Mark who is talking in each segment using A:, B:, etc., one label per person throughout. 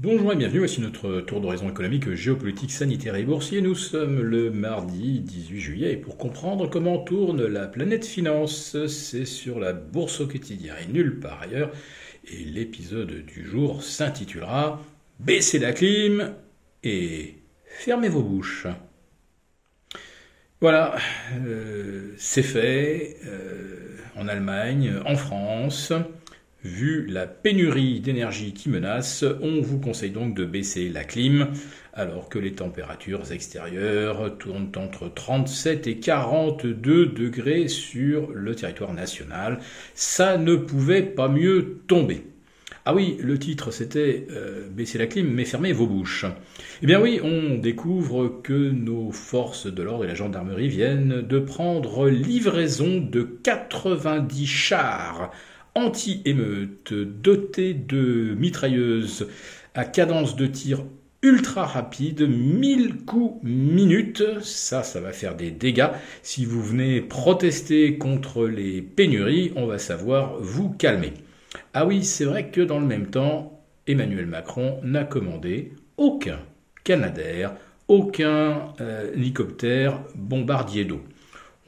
A: Bonjour et bienvenue, voici notre tour d'horizon économique, géopolitique, sanitaire et boursier. Nous sommes le mardi 18 juillet et pour comprendre comment tourne la planète finance, c'est sur la bourse au quotidien et nulle part ailleurs. Et l'épisode du jour s'intitulera Baissez la clim et fermez vos bouches. Voilà, euh, c'est fait euh, en Allemagne, en France. Vu la pénurie d'énergie qui menace, on vous conseille donc de baisser la clim alors que les températures extérieures tournent entre 37 et 42 degrés sur le territoire national. Ça ne pouvait pas mieux tomber. Ah oui, le titre c'était euh, Baisser la clim mais fermez vos bouches. Eh bien oui, on découvre que nos forces de l'ordre et la gendarmerie viennent de prendre livraison de 90 chars anti-émeute doté de mitrailleuses à cadence de tir ultra rapide, 1000 coups minutes, ça, ça va faire des dégâts. Si vous venez protester contre les pénuries, on va savoir vous calmer. Ah oui, c'est vrai que dans le même temps, Emmanuel Macron n'a commandé aucun Canadair, aucun euh, hélicoptère bombardier d'eau.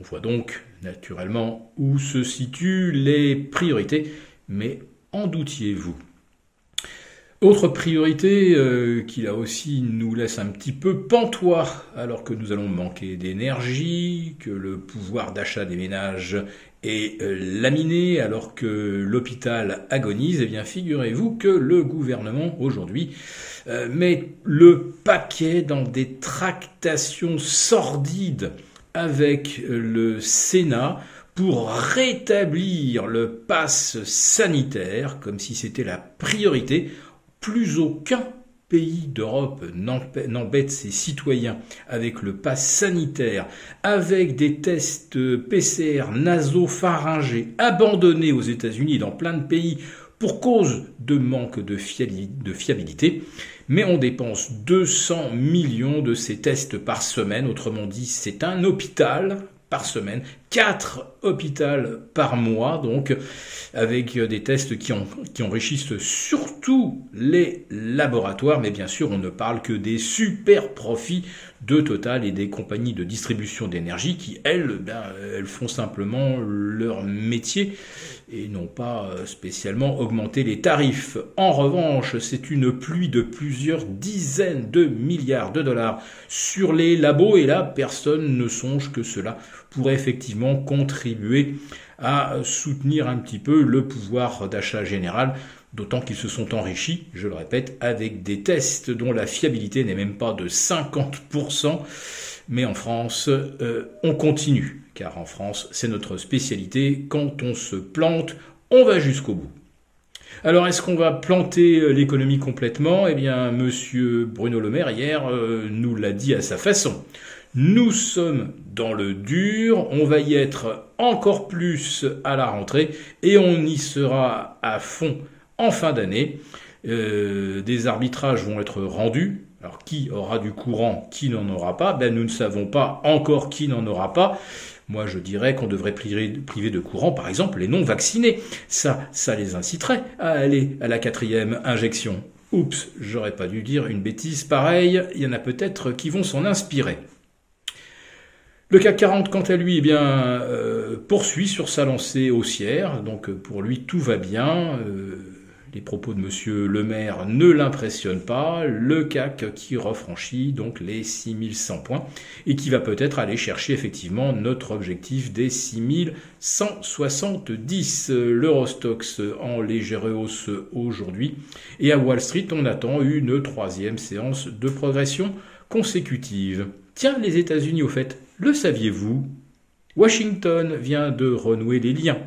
A: On voit donc naturellement où se situent les priorités, mais en doutiez-vous? Autre priorité euh, qui là aussi nous laisse un petit peu pantois alors que nous allons manquer d'énergie, que le pouvoir d'achat des ménages est euh, laminé alors que l'hôpital agonise, eh bien figurez-vous que le gouvernement aujourd'hui euh, met le paquet dans des tractations sordides avec le Sénat pour rétablir le pass sanitaire, comme si c'était la priorité. Plus aucun pays d'Europe n'embête ses citoyens avec le pass sanitaire, avec des tests PCR nasopharyngés abandonnés aux États-Unis dans plein de pays pour cause de manque de fiabilité, mais on dépense 200 millions de ces tests par semaine, autrement dit c'est un hôpital par semaine, 4 hôpitaux par mois, donc avec des tests qui, qui enrichissent surtout les laboratoires, mais bien sûr on ne parle que des super profits de Total et des compagnies de distribution d'énergie qui, elles, ben, elles font simplement leur métier et n'ont pas spécialement augmenté les tarifs. En revanche, c'est une pluie de plusieurs dizaines de milliards de dollars sur les labos et là, personne ne songe que cela pourrait effectivement contribuer à soutenir un petit peu le pouvoir d'achat général, d'autant qu'ils se sont enrichis, je le répète, avec des tests dont la fiabilité n'est même pas de 50%. Mais en France, euh, on continue, car en France, c'est notre spécialité. Quand on se plante, on va jusqu'au bout. Alors, est-ce qu'on va planter euh, l'économie complètement? Eh bien, Monsieur Bruno Le Maire hier euh, nous l'a dit à sa façon. Nous sommes dans le dur, on va y être encore plus à la rentrée et on y sera à fond en fin d'année. Euh, des arbitrages vont être rendus. Alors qui aura du courant, qui n'en aura pas? Ben nous ne savons pas encore qui n'en aura pas. Moi, je dirais qu'on devrait priver, de courant, par exemple, les non vaccinés. Ça, ça les inciterait à aller à la quatrième injection. Oups, j'aurais pas dû dire une bêtise pareille. Il y en a peut-être qui vont s'en inspirer. Le CAC 40, quant à lui, eh bien, euh, poursuit sur sa lancée haussière. Donc euh, pour lui, tout va bien. Euh, les propos de Monsieur Le Maire ne l'impressionnent pas. Le CAC qui refranchit donc les 6100 points et qui va peut-être aller chercher effectivement notre objectif des 6170. L'Eurostox en légère hausse aujourd'hui. Et à Wall Street, on attend une troisième séance de progression consécutive. Tiens, les États-Unis, au fait, le saviez-vous? Washington vient de renouer les liens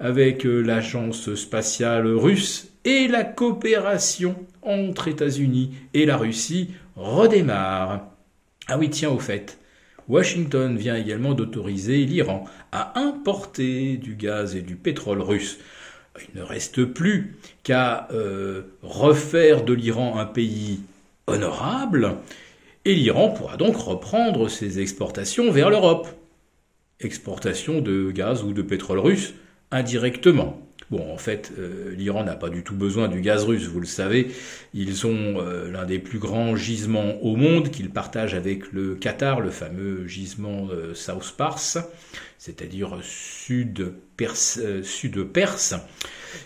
A: avec euh, l'agence spatiale russe et la coopération entre États-Unis et la Russie redémarre. Ah oui, tiens, au fait, Washington vient également d'autoriser l'Iran à importer du gaz et du pétrole russe. Il ne reste plus qu'à euh, refaire de l'Iran un pays honorable et l'Iran pourra donc reprendre ses exportations vers l'Europe. Exportation de gaz ou de pétrole russe indirectement. Bon, en fait, l'Iran n'a pas du tout besoin du gaz russe, vous le savez. Ils ont l'un des plus grands gisements au monde qu'ils partagent avec le Qatar, le fameux gisement South Pars, c'est-à-dire sud-perse. Sud.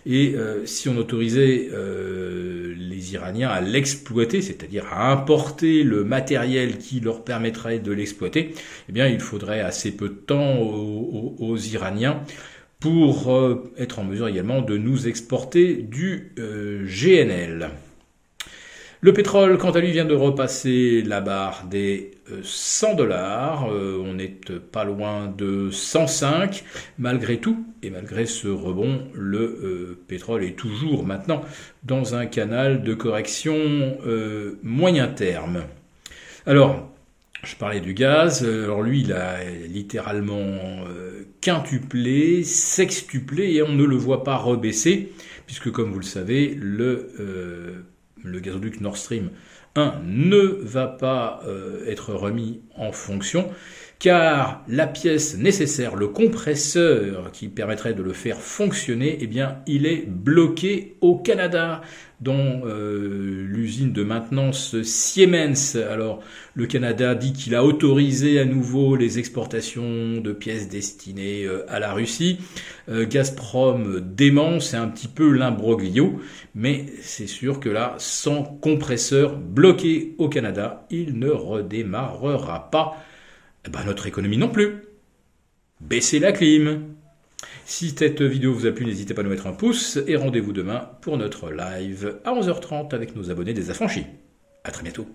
A: Et euh, si on autorisait euh, les Iraniens à l'exploiter, c'est-à-dire à importer le matériel qui leur permettrait de l'exploiter, eh bien il faudrait assez peu de temps aux, Iraniens pour euh, être en mesure également de nous exporter du GNL. Le pétrole, quant à lui, vient de repasser la barre des 100 euh, dollars. Euh, on n'est pas loin de 105. Malgré tout, et malgré ce rebond, le euh, pétrole est toujours maintenant dans un canal de correction moyen terme. Alors, je parlais du gaz. Alors lui, il a littéralement quintuplé, sextuplé, et on ne le voit pas rebaisser, puisque comme vous le savez, le le gazoduc Nord Stream 1 ne va pas euh, être remis en fonction car la pièce nécessaire, le compresseur qui permettrait de le faire fonctionner, eh bien, il est bloqué au Canada, dans euh, l'usine de maintenance Siemens. Alors, le Canada dit qu'il a autorisé à nouveau les exportations de pièces destinées euh, à la Russie. Gazprom dément, c'est un petit peu l'imbroglio, mais c'est sûr que là, sans compresseur bloqué au Canada, il ne redémarrera pas eh ben, notre économie non plus. Baissez la clim. Si cette vidéo vous a plu, n'hésitez pas à nous mettre un pouce et rendez-vous demain pour notre live à 11h30 avec nos abonnés des affranchis. À très bientôt.